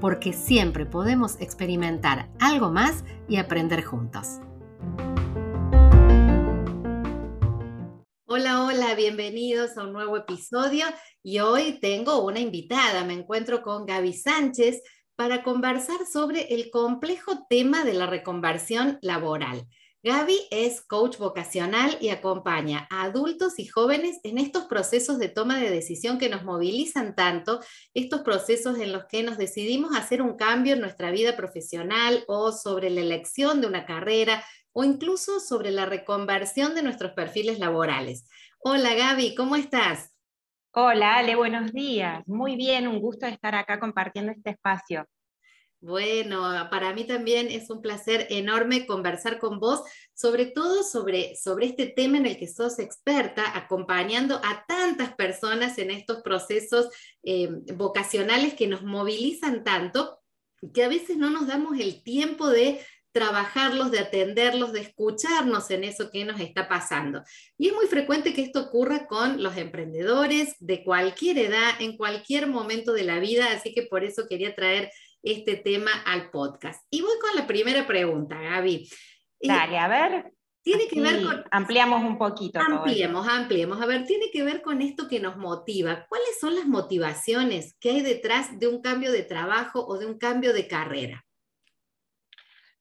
porque siempre podemos experimentar algo más y aprender juntos. Hola, hola, bienvenidos a un nuevo episodio y hoy tengo una invitada. Me encuentro con Gaby Sánchez para conversar sobre el complejo tema de la reconversión laboral. Gaby es coach vocacional y acompaña a adultos y jóvenes en estos procesos de toma de decisión que nos movilizan tanto, estos procesos en los que nos decidimos hacer un cambio en nuestra vida profesional o sobre la elección de una carrera, o incluso sobre la reconversión de nuestros perfiles laborales. Hola Gaby, ¿cómo estás? Hola Ale, buenos días. Muy bien, un gusto estar acá compartiendo este espacio. Bueno, para mí también es un placer enorme conversar con vos, sobre todo sobre, sobre este tema en el que sos experta, acompañando a tantas personas en estos procesos eh, vocacionales que nos movilizan tanto que a veces no nos damos el tiempo de trabajarlos, de atenderlos, de escucharnos en eso que nos está pasando. Y es muy frecuente que esto ocurra con los emprendedores de cualquier edad, en cualquier momento de la vida, así que por eso quería traer este tema al podcast. Y voy con la primera pregunta, Gaby. Eh, Dale, a ver. Tiene que ver con... Ampliamos un poquito. Ampliemos, ampliemos. A ver, tiene que ver con esto que nos motiva. ¿Cuáles son las motivaciones que hay detrás de un cambio de trabajo o de un cambio de carrera?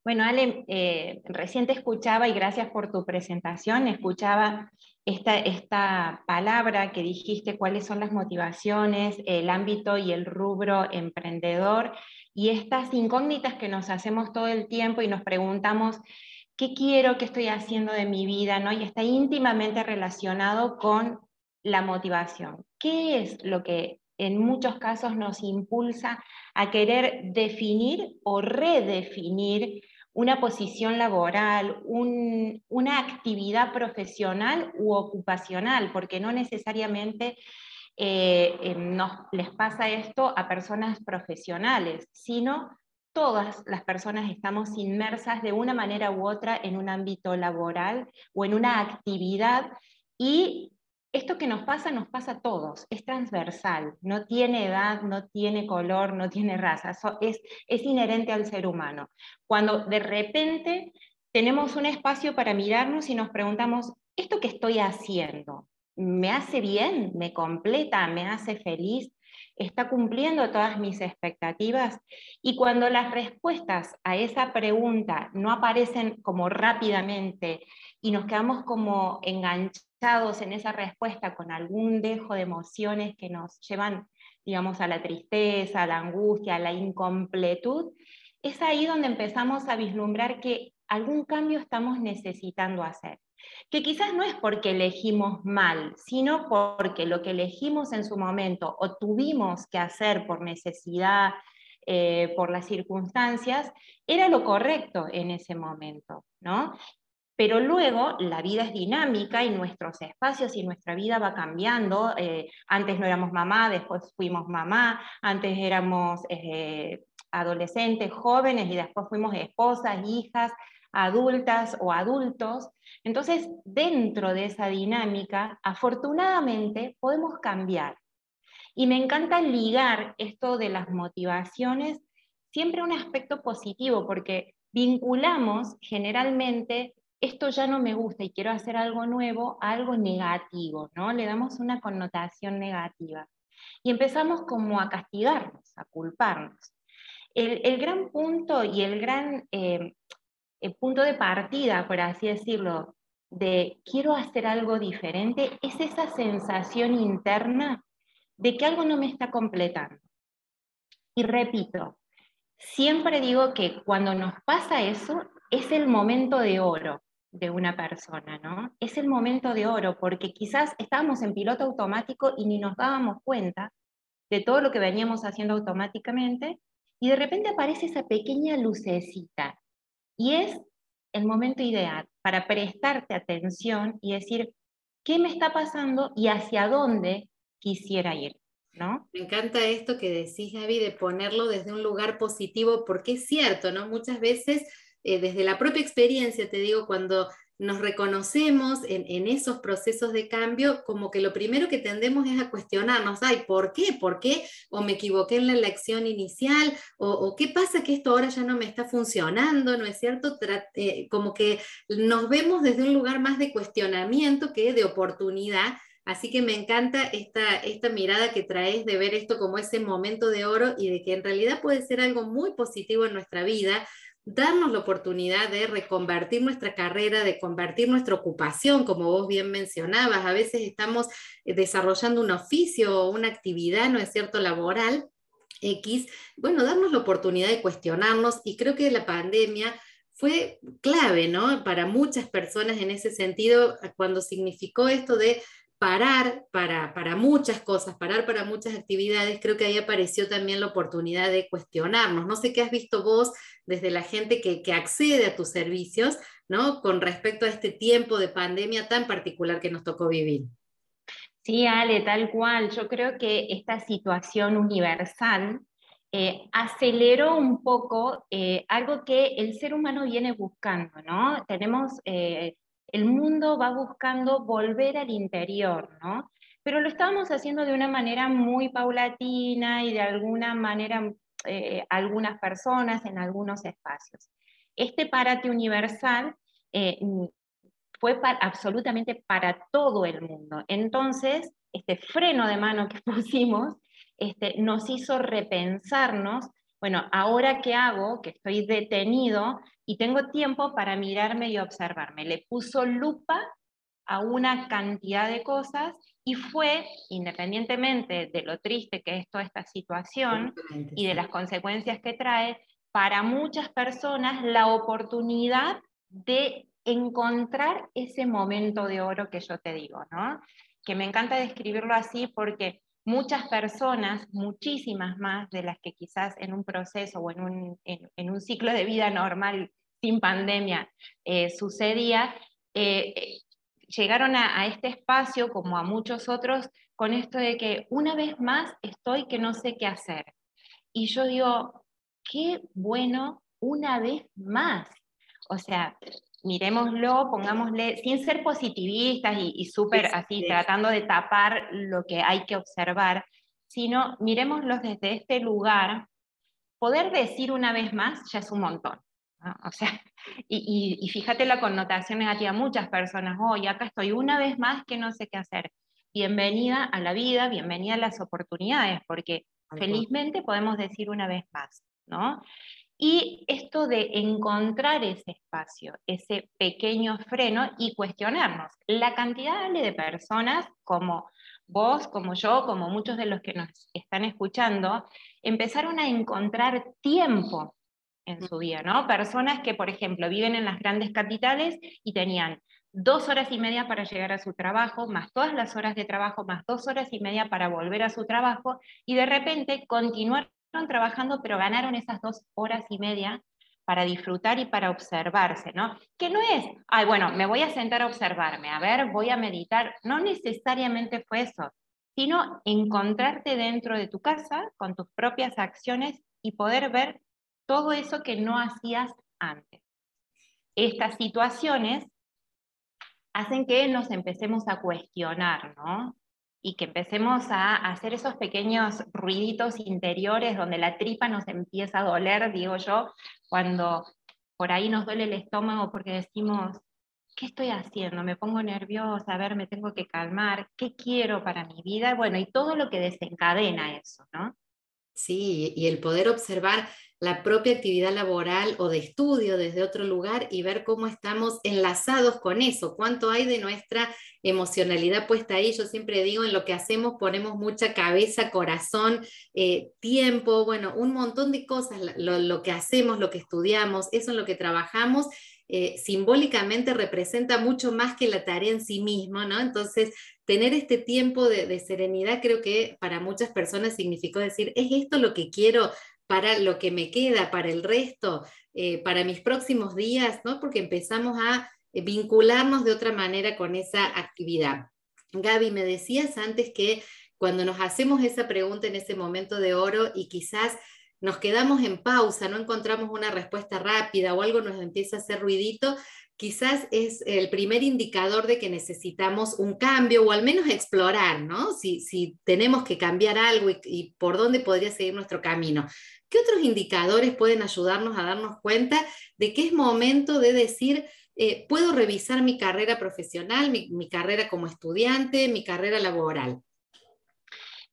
Bueno, Ale, eh, recién te escuchaba y gracias por tu presentación. Escuchaba esta, esta palabra que dijiste, cuáles son las motivaciones, el ámbito y el rubro emprendedor y estas incógnitas que nos hacemos todo el tiempo y nos preguntamos, ¿qué quiero, qué estoy haciendo de mi vida? ¿no? Y está íntimamente relacionado con la motivación. ¿Qué es lo que en muchos casos nos impulsa a querer definir o redefinir una posición laboral, una actividad profesional u ocupacional, porque no necesariamente eh, em, nos, les pasa esto a personas profesionales, sino todas las personas estamos inmersas de una manera u otra en un ámbito laboral o en una actividad y esto que nos pasa nos pasa a todos, es transversal, no tiene edad, no tiene color, no tiene raza, es, es inherente al ser humano. Cuando de repente tenemos un espacio para mirarnos y nos preguntamos, ¿esto que estoy haciendo me hace bien, me completa, me hace feliz? está cumpliendo todas mis expectativas. Y cuando las respuestas a esa pregunta no aparecen como rápidamente y nos quedamos como enganchados en esa respuesta con algún dejo de emociones que nos llevan, digamos, a la tristeza, a la angustia, a la incompletud, es ahí donde empezamos a vislumbrar que algún cambio estamos necesitando hacer que quizás no es porque elegimos mal, sino porque lo que elegimos en su momento o tuvimos que hacer por necesidad, eh, por las circunstancias, era lo correcto en ese momento, ¿no? Pero luego la vida es dinámica y nuestros espacios y nuestra vida va cambiando. Eh, antes no éramos mamá, después fuimos mamá, antes éramos eh, adolescentes, jóvenes y después fuimos esposas, hijas, adultas o adultos. Entonces, dentro de esa dinámica, afortunadamente podemos cambiar. Y me encanta ligar esto de las motivaciones siempre a un aspecto positivo, porque vinculamos generalmente esto ya no me gusta y quiero hacer algo nuevo a algo negativo, ¿no? Le damos una connotación negativa. Y empezamos como a castigarnos, a culparnos. El, gran punto y el gran eh, el punto de partida, por así decirlo, de quiero hacer algo diferente, es esa sensación interna de que algo no me está completando. Y repito, siempre digo que cuando nos pasa eso, es el momento de oro de una persona, ¿no? Es el momento de oro, porque quizás estábamos en piloto automático y ni nos dábamos cuenta de todo lo que veníamos haciendo automáticamente, y de repente aparece esa pequeña lucecita Y es el momento ideal para prestarte atención y decir, ¿qué me está pasando y hacia dónde quisiera ir? ¿No? Me encanta esto que decís, Gaby, de ponerlo desde un lugar positivo, porque es cierto, ¿no? Muchas veces, eh, desde la propia experiencia, te digo, cuando nos reconocemos en, esos procesos de cambio, como que lo primero que tendemos es a cuestionarnos, ay, ¿por qué? ¿Por qué? ¿O me equivoqué en la elección inicial? ¿O, qué pasa que esto ahora ya no me está funcionando? ¿No es cierto? Eh, como que nos vemos desde un lugar más de cuestionamiento que de oportunidad. Así que me encanta esta, esta mirada que traes de ver esto como ese momento de oro y de que en realidad puede ser algo muy positivo en nuestra vida, darnos la oportunidad de reconvertir nuestra carrera, de convertir nuestra ocupación, como vos bien mencionabas. A veces estamos eh, desarrollando un oficio o una actividad, ¿no es cierto?, laboral X. Bueno, darnos la oportunidad de cuestionarnos y creo que la pandemia fue clave, ¿no? Para muchas personas en ese sentido, cuando significó esto de parar para, para, muchas cosas, parar para muchas actividades, creo que ahí apareció también la oportunidad de cuestionarnos. No sé qué has visto vos desde la gente que, que accede a tus servicios, ¿no? Con respecto a este tiempo de pandemia tan particular que nos tocó vivir. Sí, Ale, tal cual. Yo creo que esta situación universal eh, aceleró un poco eh, algo que el ser humano viene buscando, ¿no? Tenemos eh, el mundo va buscando volver al interior, ¿no? Pero lo estamos haciendo de una manera muy paulatina y de alguna manera eh, algunas personas en algunos espacios. Este parate universal eh, fue absolutamente para todo el mundo. Entonces, este freno de mano que pusimos este, nos hizo repensarnos, bueno, ahora qué hago, que estoy detenido, y tengo tiempo para mirarme y observarme. Le puso lupa a una cantidad de cosas y fue, independientemente de lo triste que es toda esta situación y de las consecuencias que trae, para muchas personas la oportunidad de encontrar ese momento de oro que yo te digo, ¿no? Que me encanta describirlo así porque muchas personas, muchísimas más de las que quizás en un proceso o en un, en un ciclo de vida normal sin pandemia eh, sucedía, eh, llegaron a, este espacio, como a muchos otros, con esto de que una vez más estoy que no sé qué hacer. Y yo digo, qué bueno una vez más. O sea, miremoslo, pongámosle, sin ser positivistas y, y súper así, tratando de tapar lo que hay que observar, sino miremoslo desde este lugar, poder decir una vez más ya es un montón. O sea, y, fíjate la connotación negativa, muchas personas, hoy acá estoy una vez más que no sé qué hacer. Bienvenida a la vida, bienvenida a las oportunidades, porque felizmente podemos decir una vez más, ¿no? Y esto de encontrar ese espacio, ese pequeño freno y cuestionarnos. La cantidad de personas como vos, como yo, como muchos de los que nos están escuchando, empezaron a encontrar tiempo en su vida, ¿no? Personas que, por ejemplo, viven en las grandes capitales y tenían dos horas y media para llegar a su trabajo, más todas las horas de trabajo, más dos horas y media para volver a su trabajo, y de repente continuaron trabajando, pero ganaron esas dos horas y media para disfrutar y para observarse, ¿no? Que no es, ay, bueno, me voy a sentar a observarme, a ver, voy a meditar, no necesariamente fue eso, sino encontrarte dentro de tu casa con tus propias acciones y poder ver todo eso que no hacías antes. Estas situaciones hacen que nos empecemos a cuestionar, ¿no? Y que empecemos a hacer esos pequeños ruiditos interiores donde la tripa nos empieza a doler, digo yo, cuando por ahí nos duele el estómago porque decimos, ¿qué estoy haciendo? Me pongo nerviosa, a ver, me tengo que calmar, ¿qué quiero para mi vida? Bueno, y todo lo que desencadena eso, ¿no? Sí, y el poder observar la propia actividad laboral o de estudio desde otro lugar y ver cómo estamos enlazados con eso, cuánto hay de nuestra emocionalidad puesta ahí. Yo siempre digo, en lo que hacemos ponemos mucha cabeza, corazón, eh, tiempo, bueno, un montón de cosas, lo, que hacemos, lo que estudiamos, eso en lo que trabajamos. Eh, simbólicamente representa mucho más que la tarea en sí misma, ¿no? Entonces, tener este tiempo de, serenidad creo que para muchas personas significó decir, ¿es esto lo que quiero para lo que me queda, para el resto, eh, para mis próximos días, ¿no? Porque empezamos a vincularnos de otra manera con esa actividad. Gaby, me decías antes que cuando nos hacemos esa pregunta en ese momento de oro y quizás nos quedamos en pausa, no encontramos una respuesta rápida o algo nos empieza a hacer ruidito, quizás es el primer indicador de que necesitamos un cambio o al menos explorar, ¿no? Si, tenemos que cambiar algo y, por dónde podría seguir nuestro camino. ¿Qué otros indicadores pueden ayudarnos a darnos cuenta de que es momento de decir, eh, puedo revisar mi carrera profesional, mi carrera como estudiante, mi carrera laboral?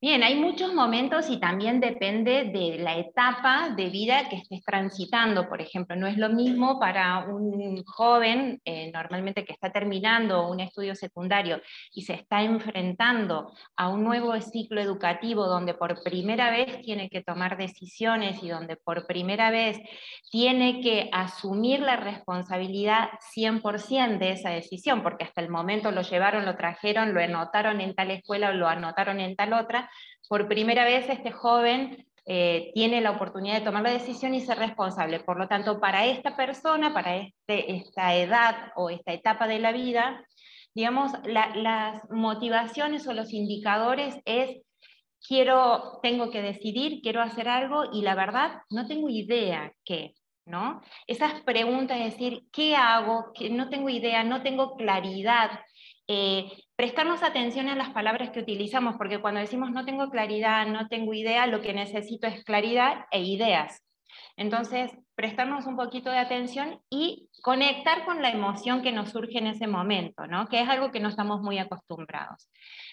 Bien, hay muchos momentos y también depende de la etapa de vida que estés transitando. Por ejemplo, no es lo mismo para un joven, eh, normalmente que está terminando un estudio secundario y se está enfrentando a un nuevo ciclo educativo donde por primera vez tiene que tomar decisiones y donde por primera vez tiene que asumir la responsabilidad 100% de esa decisión, porque hasta el momento lo llevaron, lo trajeron, lo anotaron en tal escuela o lo anotaron en tal otra por primera vez este joven eh, tiene la oportunidad de tomar la decisión y ser responsable. Por lo tanto, para esta persona, para este, esta edad o esta etapa de la vida, digamos, las motivaciones o los indicadores es, quiero, tengo que decidir, quiero hacer algo y la verdad no tengo idea qué. ¿No? Esas preguntas, es decir, ¿qué hago? Que no tengo idea, no tengo claridad. Eh, prestarnos atención a las palabras que utilizamos, porque cuando decimos no tengo claridad, no tengo idea, lo que necesito es claridad e ideas. Entonces, prestarnos un poquito de atención y conectar con la emoción que nos surge en ese momento, ¿no? que es algo que no estamos muy acostumbrados.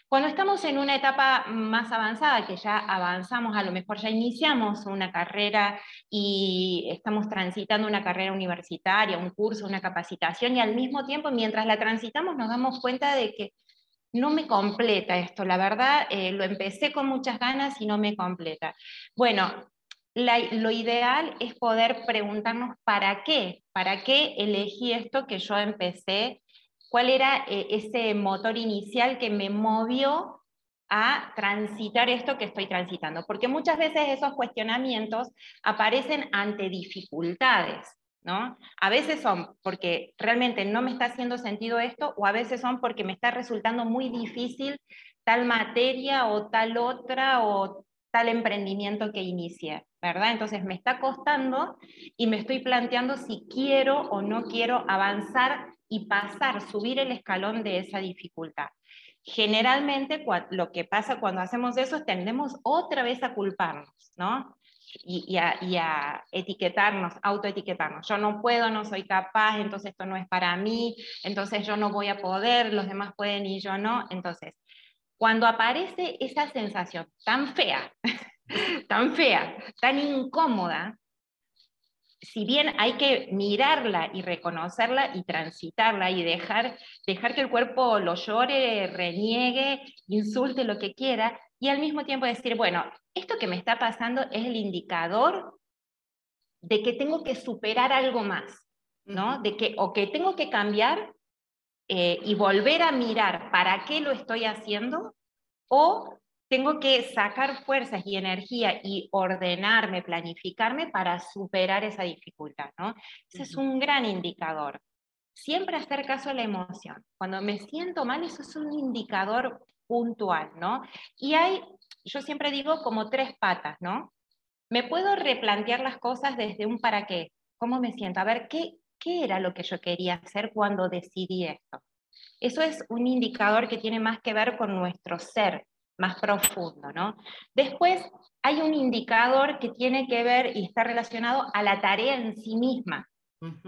Cuando estamos en una etapa más avanzada, que ya avanzamos, a lo mejor ya iniciamos una carrera y estamos transitando una carrera universitaria, un curso, una capacitación, y al mismo tiempo, mientras la transitamos, nos damos cuenta de que no me completa esto, la verdad, eh, lo empecé con muchas ganas y no me completa. Bueno, lo ideal es poder preguntarnos para qué, para qué elegí esto que yo empecé, cuál era eh, ese motor inicial que me movió a transitar esto que estoy transitando, porque muchas veces esos cuestionamientos aparecen ante dificultades. ¿no? A veces son porque realmente no me está haciendo sentido esto o a veces son porque me está resultando muy difícil tal materia o tal otra o tal emprendimiento que inicie, ¿verdad? Entonces me está costando y me estoy planteando si quiero o no quiero avanzar y pasar, subir el escalón de esa dificultad. Generalmente lo que pasa cuando hacemos eso es tendemos otra vez a culparnos, ¿no? y, a, etiquetarnos, autoetiquetarnos. Yo no puedo, no soy capaz, entonces esto no es para mí, entonces yo no voy a poder, los demás pueden y yo no. Entonces, cuando aparece esa sensación tan fea, tan fea, tan incómoda, si bien hay que mirarla y reconocerla y transitarla y dejar, dejar que el cuerpo lo llore, reniegue, insulte lo que quiera, y al mismo tiempo decir, bueno, esto que me está pasando es el indicador de que tengo que superar algo más, ¿no? De que, o que tengo que cambiar eh, y volver a mirar para qué lo estoy haciendo, o tengo que sacar fuerzas y energía y ordenarme, planificarme para superar esa dificultad, ¿no? Ese es un gran indicador. Siempre hacer caso a la emoción. Cuando me siento mal, eso es un indicador puntual, ¿no? Y hay, yo siempre digo, como tres patas, ¿no? Me puedo replantear las cosas desde un para qué, cómo me siento, a ver, ¿qué, qué era lo que yo quería hacer cuando decidí esto? Eso es un indicador que tiene más que ver con nuestro ser más profundo, ¿no? Después hay un indicador que tiene que ver y está relacionado a la tarea en sí misma.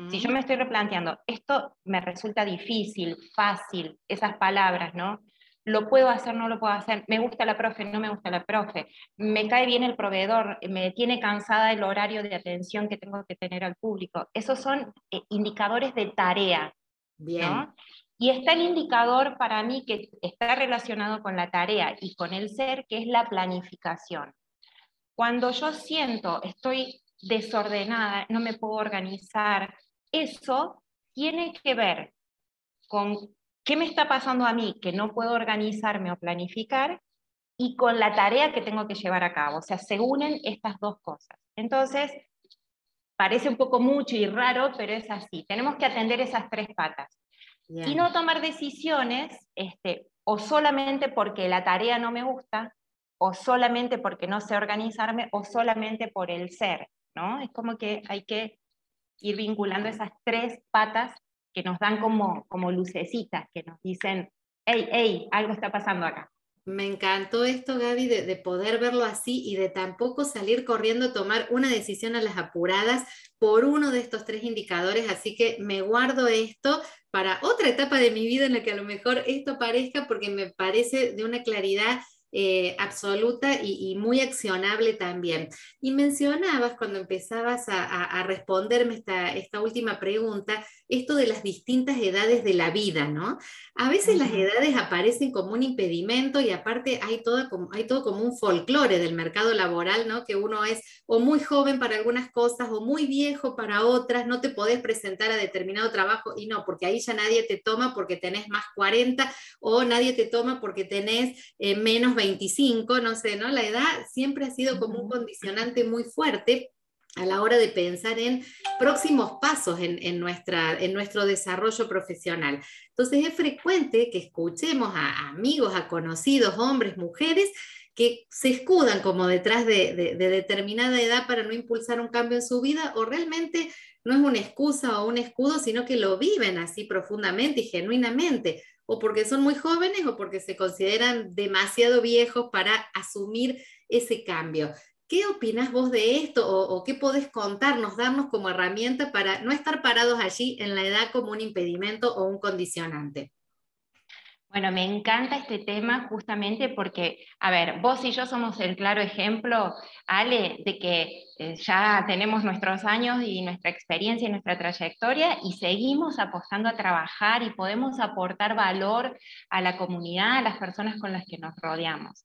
Si yo me estoy replanteando, esto me resulta difícil, fácil, esas palabras, ¿no? lo puedo hacer, no lo puedo hacer, me gusta la profe, no me gusta la profe, me cae bien el proveedor, me tiene cansada el horario de atención que tengo que tener al público. Esos son eh, indicadores de tarea. Bien. Y está el indicador para mí que está relacionado con la tarea y con el ser, que es la planificación. Cuando yo siento, estoy desordenada, no me puedo organizar, eso tiene que ver con ¿Qué me está pasando a mí que no puedo organizarme o planificar? Y con la tarea que tengo que llevar a cabo. O sea, se unen estas dos cosas. Entonces, parece un poco mucho y raro, pero es así. Tenemos que atender esas tres patas. Y no tomar decisiones este, o solamente porque la tarea no me gusta, o solamente porque no sé organizarme, o solamente por el ser, ¿no? Es como que hay que ir vinculando esas tres patas que nos dan como, como lucecitas, que nos dicen, hey, hey, algo está pasando acá. Me encantó esto, Gaby, de, poder verlo así y de tampoco salir corriendo a tomar una decisión a las apuradas por uno de estos tres indicadores. Así que me guardo esto para otra etapa de mi vida en la que a lo mejor esto parezca, porque me parece de una claridad eh, absoluta y, muy accionable también. Y mencionabas cuando empezabas a, responderme esta, esta, última pregunta, esto de las distintas edades de la vida, ¿no? A veces las edades aparecen como un impedimento y aparte hay, toda, hay todo como un folclore del mercado laboral, ¿no? Que uno es o muy joven para algunas cosas o muy viejo para otras, no te podés presentar a determinado trabajo y no, porque ahí ya nadie te toma porque tenés más 40 o nadie te toma porque tenés eh, menos 25, no sé, ¿no? La edad siempre ha sido como un condicionante muy fuerte a la hora de pensar en próximos pasos en, nuestra, en nuestro desarrollo profesional. Entonces es frecuente que escuchemos a amigos, a conocidos, hombres, mujeres, que se escudan como detrás de, de, determinada edad para no impulsar un cambio en su vida o realmente no es una excusa o un escudo, sino que lo viven así profundamente y genuinamente o porque son muy jóvenes o porque se consideran demasiado viejos para asumir ese cambio. ¿Qué opinas vos de esto o, qué podés contarnos, darnos como herramienta para no estar parados allí en la edad como un impedimento o un condicionante? Bueno, me encanta este tema justamente porque, a ver, vos y yo somos el claro ejemplo, Ale, de que eh, ya tenemos nuestros años y nuestra experiencia y nuestra trayectoria y seguimos apostando a trabajar y podemos aportar valor a la comunidad, a las personas con las que nos rodeamos.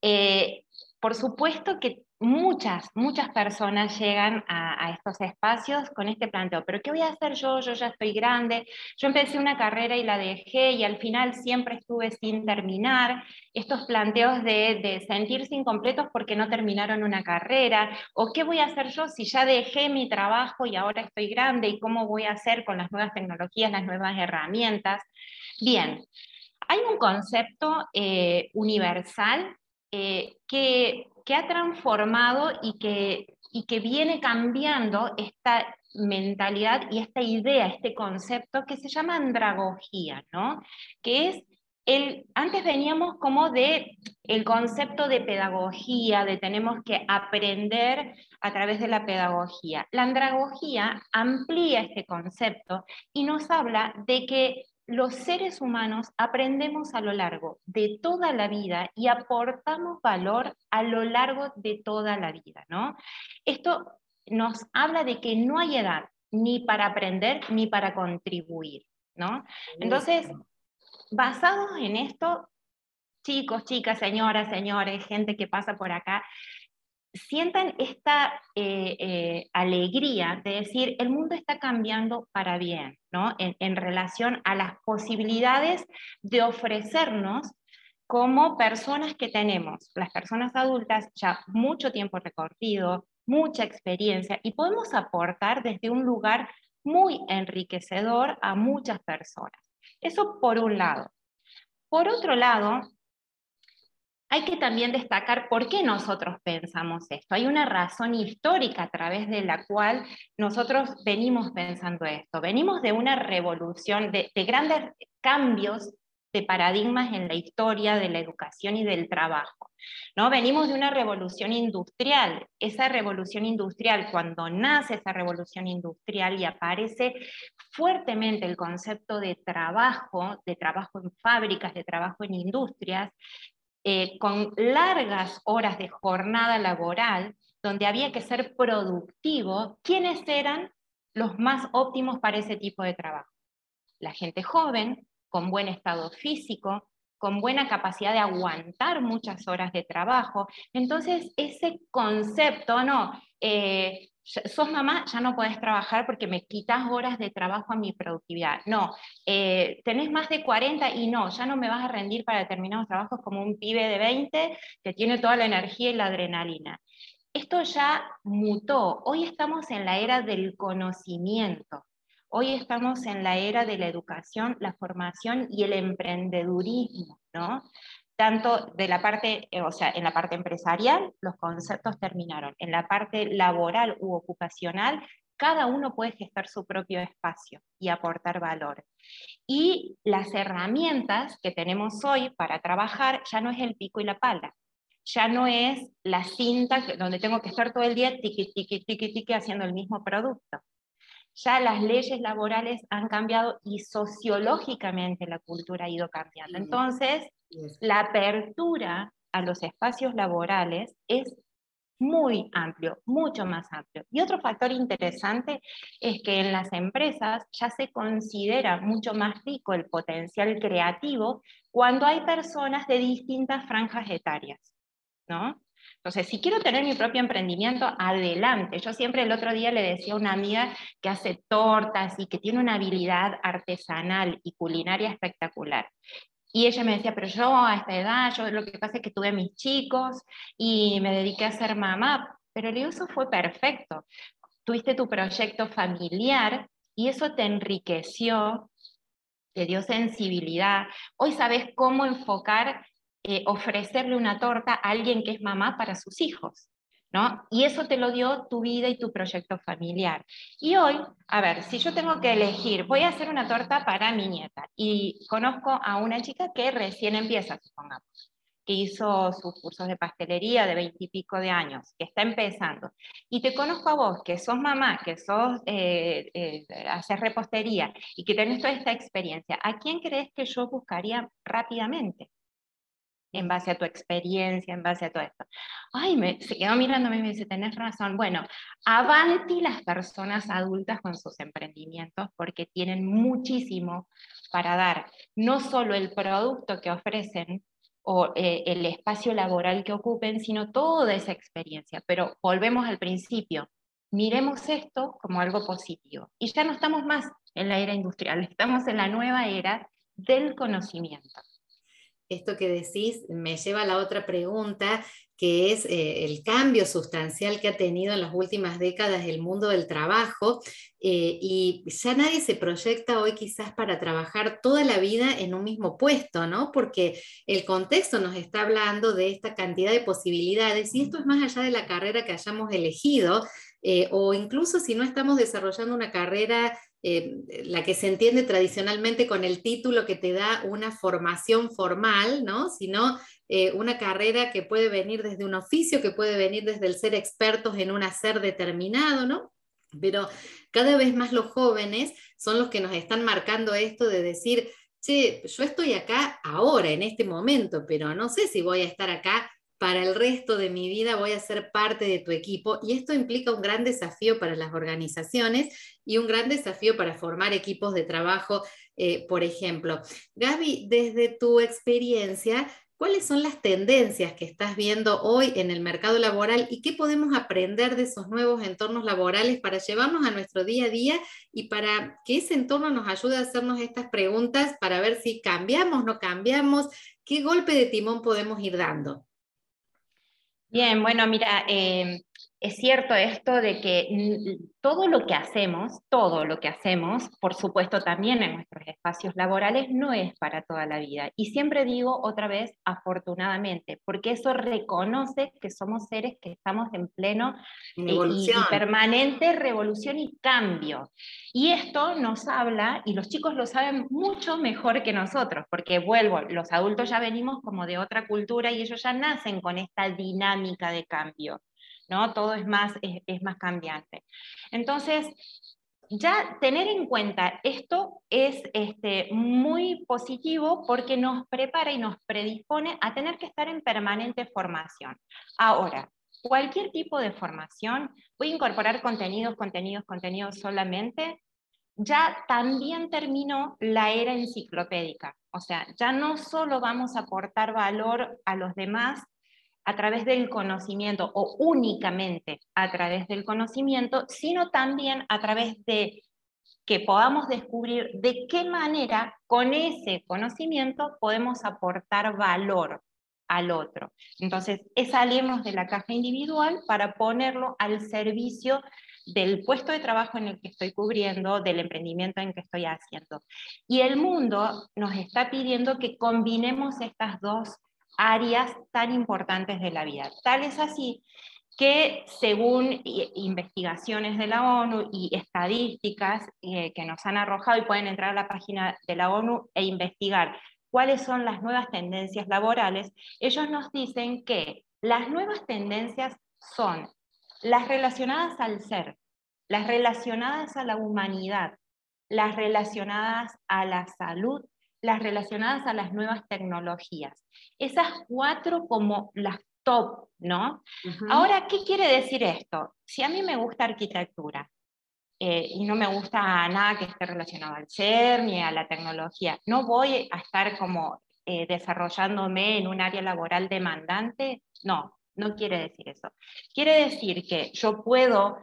Eh, por supuesto que muchas, muchas personas llegan a, estos espacios con este planteo, pero ¿qué voy a hacer yo? Yo ya estoy grande, yo empecé una carrera y la dejé y al final siempre estuve sin terminar, estos planteos de, sentirse incompletos porque no terminaron una carrera, o ¿qué voy a hacer yo si ya dejé mi trabajo y ahora estoy grande y cómo voy a hacer con las nuevas tecnologías, las nuevas herramientas? Bien, hay un concepto eh, universal eh, que que ha transformado y que, y que viene cambiando esta mentalidad y esta idea, este concepto que se llama andragogía, ¿no? Que es el, antes veníamos como de el concepto de pedagogía, de tenemos que aprender a través de la pedagogía. La andragogía amplía este concepto y nos habla de que los seres humanos aprendemos a lo largo de toda la vida y aportamos valor a lo largo de toda la vida, ¿no? Esto nos habla de que no hay edad ni para aprender ni para contribuir, ¿no? Entonces, basados en esto, chicos, chicas, señoras, señores, gente que pasa por acá, sientan esta eh, eh, alegría de decir, el mundo está cambiando para bien, ¿no? En, relación a las posibilidades de ofrecernos como personas que tenemos, las personas adultas, ya mucho tiempo recorrido, mucha experiencia, y podemos aportar desde un lugar muy enriquecedor a muchas personas. Eso por un lado. Por otro lado, hay que también destacar por qué nosotros pensamos esto. Hay una razón histórica a través de la cual nosotros venimos pensando esto. Venimos de una revolución, de, grandes cambios de paradigmas en la historia de la educación y del trabajo. ¿no? Venimos de una revolución industrial. Esa revolución industrial, cuando nace esa revolución industrial y aparece fuertemente el concepto de trabajo, de trabajo en fábricas, de trabajo en industrias, eh, con largas horas de jornada laboral, donde había que ser productivo, ¿quiénes eran los más óptimos para ese tipo de trabajo? La gente joven, con buen estado físico, con buena capacidad de aguantar muchas horas de trabajo. Entonces, ese concepto, no, eh, sos mamá, ya no podés trabajar porque me quitas horas de trabajo a mi productividad. No, eh, tenés más de 40 y no, ya no me vas a rendir para determinados trabajos como un pibe de 20 que tiene toda la energía y la adrenalina. esto ya mutó. Hoy estamos en la era del conocimiento. Hoy estamos en la era de la educación, la formación y el emprendedurismo, ¿no? Tanto de la parte, eh, o sea, en la parte empresarial, los conceptos terminaron. En la parte laboral u ocupacional, cada uno puede gestar su propio espacio y aportar valor. Y las herramientas que tenemos hoy para trabajar ya no es el pico y la pala, ya no es la cinta donde tengo que estar todo el día tiqui, tiqui, tiqui, tiqui haciendo el mismo producto. Ya las leyes laborales han cambiado y sociológicamente la cultura ha ido cambiando. Entonces, la apertura a los espacios laborales es muy amplio, mucho más amplio. Y otro factor interesante es que en las empresas ya se considera mucho más rico el potencial creativo cuando hay personas de distintas franjas etarias, ¿no? Entonces, si quiero tener mi propio emprendimiento, adelante. Yo siempre el otro día le decía a una amiga que hace tortas y que tiene una habilidad artesanal y culinaria espectacular. Y ella me decía, pero yo a esta edad, yo lo que pasa es que tuve mis chicos y me dediqué a ser mamá, pero le eso fue perfecto. Tuviste tu proyecto familiar y eso te enriqueció, te dio sensibilidad. Hoy sabes cómo enfocar, eh, ofrecerle una torta a alguien que es mamá para sus hijos. Y eso te lo dio tu vida y tu proyecto familiar. Y hoy, a ver, si yo tengo que elegir, voy a hacer una torta para mi nieta y conozco a una chica que recién empieza, supongamos, que hizo sus cursos de pastelería de veintipico de años, que está empezando, y te conozco a vos, que sos mamá, que sos, eh, eh, repostería y que tenés toda esta experiencia, ¿a quién crees que yo buscaría rápidamente? En base a tu experiencia, en base a todo esto. Ay, me, se quedó mirándome y me dice, tenés razón. Bueno, avanti las personas adultas con sus emprendimientos porque tienen muchísimo para dar. No solo el producto que ofrecen o eh, el espacio laboral que ocupen, sino toda esa experiencia. Pero volvemos al principio. Miremos esto como algo positivo. Y ya no estamos más en la era industrial, estamos en la nueva era del conocimiento esto que decís me lleva a la otra pregunta, que es eh, el cambio sustancial que ha tenido en las últimas décadas el mundo del trabajo. Eh, y ya nadie se proyecta hoy quizás para trabajar toda la vida en un mismo puesto, ¿no? Porque el contexto nos está hablando de esta cantidad de posibilidades y esto es más allá de la carrera que hayamos elegido. Eh, o incluso si no estamos desarrollando una carrera eh, la que se entiende tradicionalmente con el título que te da una formación formal, ¿no? sino eh, una carrera que puede venir desde un oficio, que puede venir desde el ser expertos en un hacer determinado, ¿no? Pero cada vez más los jóvenes son los que nos están marcando esto de decir, che, yo estoy acá ahora, en este momento, pero no sé si voy a estar acá para el resto de mi vida voy a ser parte de tu equipo y esto implica un gran desafío para las organizaciones y un gran desafío para formar equipos de trabajo, eh, por ejemplo. Gaby, desde tu experiencia, ¿cuáles son las tendencias que estás viendo hoy en el mercado laboral y qué podemos aprender de esos nuevos entornos laborales para llevarnos a nuestro día a día y para que ese entorno nos ayude a hacernos estas preguntas para ver si cambiamos, no cambiamos, qué golpe de timón podemos ir dando? Bien, bueno, mira, eh, es cierto esto de que todo lo que hacemos, todo lo que hacemos, por supuesto también en nuestros espacios laborales, no es para toda la vida. Y siempre digo otra vez, afortunadamente, porque eso reconoce que somos seres que estamos en pleno eh, y, permanente revolución y cambio. Y esto nos habla, y los chicos lo saben mucho mejor que nosotros, porque vuelvo, los adultos ya venimos como de otra cultura y ellos ya nacen con esta dinámica de cambio. ¿No? Todo es más, es, más cambiante. Entonces, ya tener en cuenta esto es este, muy positivo porque nos prepara y nos predispone a tener que estar en permanente formación. Ahora, cualquier tipo de formación, voy a incorporar contenidos, contenidos, contenidos solamente, ya también terminó la era enciclopédica. O sea, ya no solo vamos a aportar valor a los demás a través del conocimiento o únicamente a través del conocimiento, sino también a través de que podamos descubrir de qué manera con ese conocimiento podemos aportar valor al otro. Entonces, salimos de la caja individual para ponerlo al servicio del puesto de trabajo en el que estoy cubriendo, del emprendimiento en que estoy haciendo. Y el mundo nos está pidiendo que combinemos estas dos áreas tan importantes de la vida. Tal es así que según investigaciones de la ONU y estadísticas eh, que nos han arrojado y pueden entrar a la página de la ONU e investigar cuáles son las nuevas tendencias laborales, ellos nos dicen que las nuevas tendencias son las relacionadas al ser, las relacionadas a la humanidad, las relacionadas a la salud, las relacionadas a las nuevas tecnologías. Esas cuatro como las top, ¿no? Ahora, ¿qué quiere decir esto? Si a mí me gusta arquitectura eh, y no me gusta nada que esté relacionado al ser ni a la tecnología, ¿no voy a estar como eh, desarrollándome en un área laboral demandante? No, no quiere decir eso. Quiere decir que yo puedo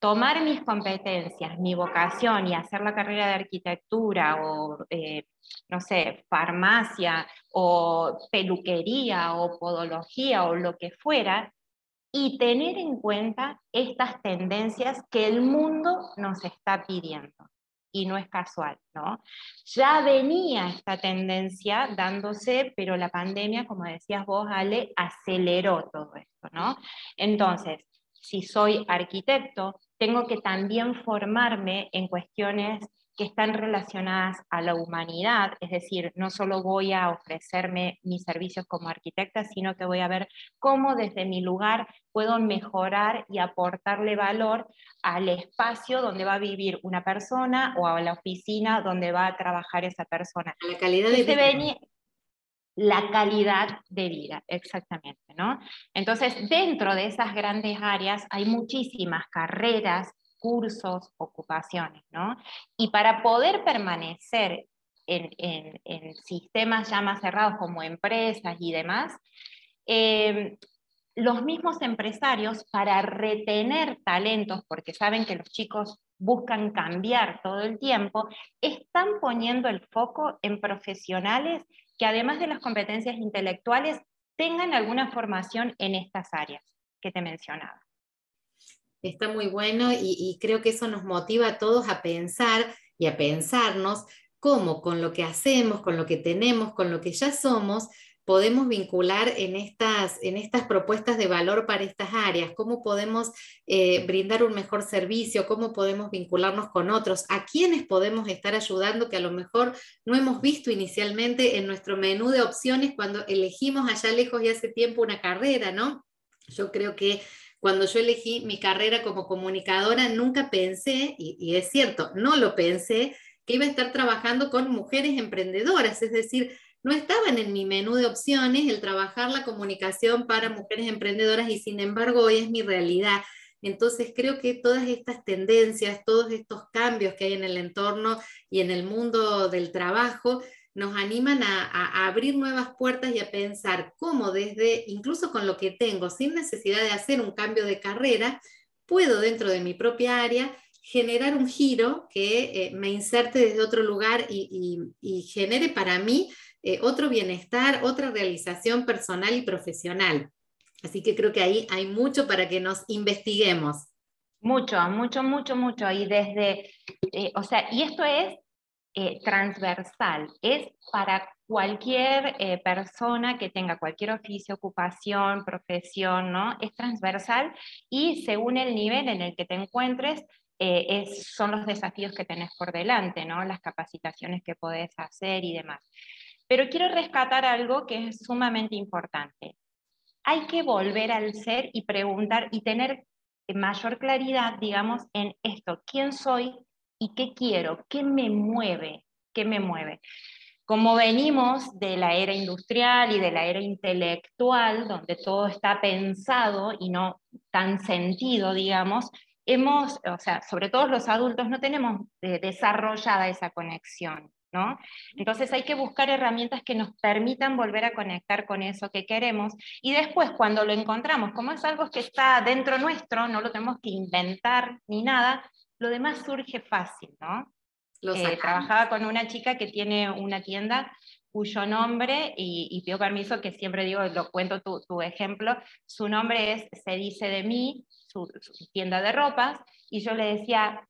tomar mis competencias, mi vocación y hacer la carrera de arquitectura o, eh, no sé, farmacia o peluquería o podología o lo que fuera, y tener en cuenta estas tendencias que el mundo nos está pidiendo. Y no es casual, ¿no? Ya venía esta tendencia dándose, pero la pandemia, como decías vos, Ale, aceleró todo esto, ¿no? Entonces, si soy arquitecto, tengo que también formarme en cuestiones que están relacionadas a la humanidad, es decir, no solo voy a ofrecerme mis servicios como arquitecta, sino que voy a ver cómo desde mi lugar puedo mejorar y aportarle valor al espacio donde va a vivir una persona o a la oficina donde va a trabajar esa persona. La calidad de vida la calidad de vida, exactamente, ¿no? Entonces, dentro de esas grandes áreas hay muchísimas carreras, cursos, ocupaciones, ¿no? Y para poder permanecer en, sistemas ya más cerrados como empresas y demás, eh, los mismos empresarios para retener talentos, porque saben que los chicos buscan cambiar todo el tiempo, están poniendo el foco en profesionales que además de las competencias intelectuales tengan alguna formación en estas áreas que te mencionaba. Está muy bueno y, creo que eso nos motiva a todos a pensar y a pensarnos cómo con lo que hacemos, con lo que tenemos, con lo que ya somos, podemos vincular en estas, en estas propuestas de valor para estas áreas, cómo podemos eh, brindar un mejor servicio, cómo podemos vincularnos con otros, a quiénes podemos estar ayudando que a lo mejor no hemos visto inicialmente en nuestro menú de opciones cuando elegimos allá lejos y hace tiempo una carrera, ¿no? Yo creo que cuando yo elegí mi carrera como comunicadora, nunca pensé, y, y, es cierto, no lo pensé, que iba a estar trabajando con mujeres emprendedoras, es decir, no estaban en mi menú de opciones el trabajar la comunicación para mujeres emprendedoras y sin embargo hoy es mi realidad. Entonces creo que todas estas tendencias, todos estos cambios que hay en el entorno y en el mundo del trabajo nos animan a, abrir nuevas puertas y a pensar cómo desde, incluso con lo que tengo, sin necesidad de hacer un cambio de carrera, puedo dentro de mi propia área generar un giro que eh, me inserte desde otro lugar y genere para mí eh, otro bienestar, otra realización personal y profesional. Así que creo que ahí hay mucho para que nos investiguemos. Mucho, mucho, mucho, mucho. Y desde, eh, o sea, y esto es eh, transversal, es para cualquier persona que tenga cualquier oficio, ocupación, profesión, ¿no? Es transversal y según el nivel en el que te encuentres, es, son los desafíos que tenés por delante, ¿no? Las capacitaciones que podés hacer y demás. Pero quiero rescatar algo que es sumamente importante. Hay que volver al ser y preguntar y tener mayor claridad, digamos, en esto, quién soy y qué quiero, qué me mueve, qué me mueve. Como venimos de la era industrial y de la era intelectual, donde todo está pensado y no tan sentido, digamos, hemos, o sea, sobre todo los adultos, no tenemos eh, desarrollada esa conexión. Entonces hay que buscar herramientas que nos permitan volver a conectar con eso que queremos y después cuando lo encontramos, como es algo que está dentro nuestro, no lo tenemos que inventar ni nada, lo demás surge fácil, ¿no? Eh, trabajaba con una chica que tiene una tienda cuyo nombre, y, pido permiso que siempre digo, lo cuento tu, ejemplo, su nombre es Se dice de mí, su, tienda de ropas, y yo le decía,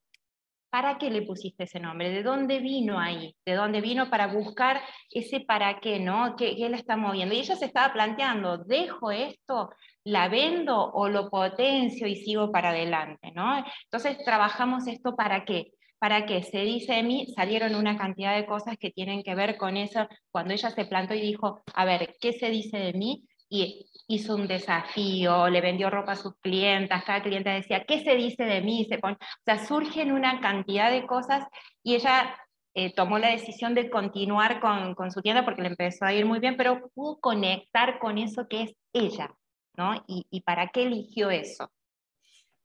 ¿para qué le pusiste ese nombre? ¿De dónde vino ahí? ¿De dónde vino para buscar ese para qué, no? ¿Qué, qué la está moviendo? Y ella se estaba planteando, ¿dejo esto? ¿La vendo o lo potencio y sigo para adelante? ¿no? Entonces trabajamos esto para qué? Para que se dice de mí, salieron una cantidad de cosas que tienen que ver con eso, cuando ella se plantó y dijo, a ver, ¿qué se dice de mí? Y hizo un desafío, le vendió ropa a sus clientas, cada cliente decía, ¿qué se dice de mí? Se o sea, surgen una cantidad de cosas y ella eh, tomó la decisión de continuar con, con, su tienda porque le empezó a ir muy bien, pero pudo conectar con eso que es ella, ¿no? Y, y para qué eligió eso.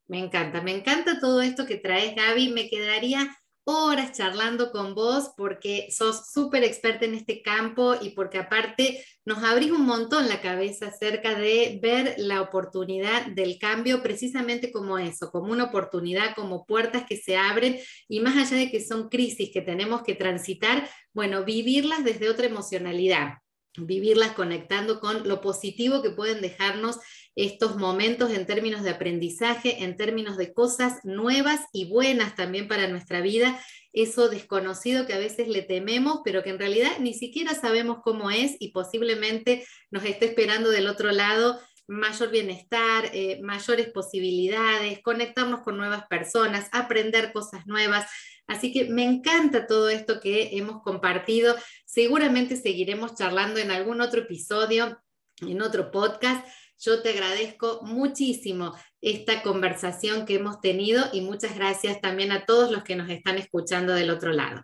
Me encanta, me encanta todo esto que traes, Gaby. Me quedaría horas charlando con vos porque sos súper experta en este campo y porque aparte nos abrís un montón la cabeza acerca de ver la oportunidad del cambio precisamente como eso, como una oportunidad, como puertas que se abren y más allá de que son crisis que tenemos que transitar, bueno, vivirlas desde otra emocionalidad vivirlas conectando con lo positivo que pueden dejarnos estos momentos en términos de aprendizaje, en términos de cosas nuevas y buenas también para nuestra vida, eso desconocido que a veces le tememos, pero que en realidad ni siquiera sabemos cómo es y posiblemente nos esté esperando del otro lado mayor bienestar, eh, mayores posibilidades, conectarnos con nuevas personas, aprender cosas nuevas. Así que me encanta todo esto que hemos compartido. Seguramente seguiremos charlando en algún otro episodio, en otro podcast. Yo te agradezco muchísimo esta conversación que hemos tenido y muchas gracias también a todos los que nos están escuchando del otro lado.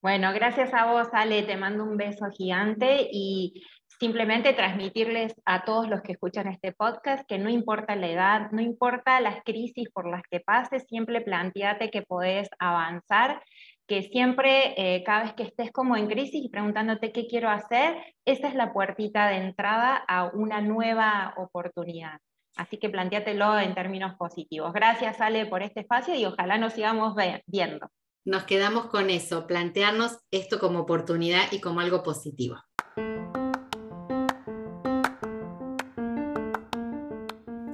Bueno, gracias a vos, Ale, te mando un beso gigante y simplemente transmitirles a todos los que escuchan este podcast que no importa la edad, no importa las crisis por las que pases, siempre planteate que podés avanzar, que siempre, eh, cada vez que estés como en crisis y preguntándote qué quiero hacer, esa es la puertita de entrada a una nueva oportunidad. Así que planteatelo en términos positivos. Gracias, Ale, por este espacio y ojalá nos sigamos viendo. Nos quedamos con eso, plantearnos esto como oportunidad y como algo positivo.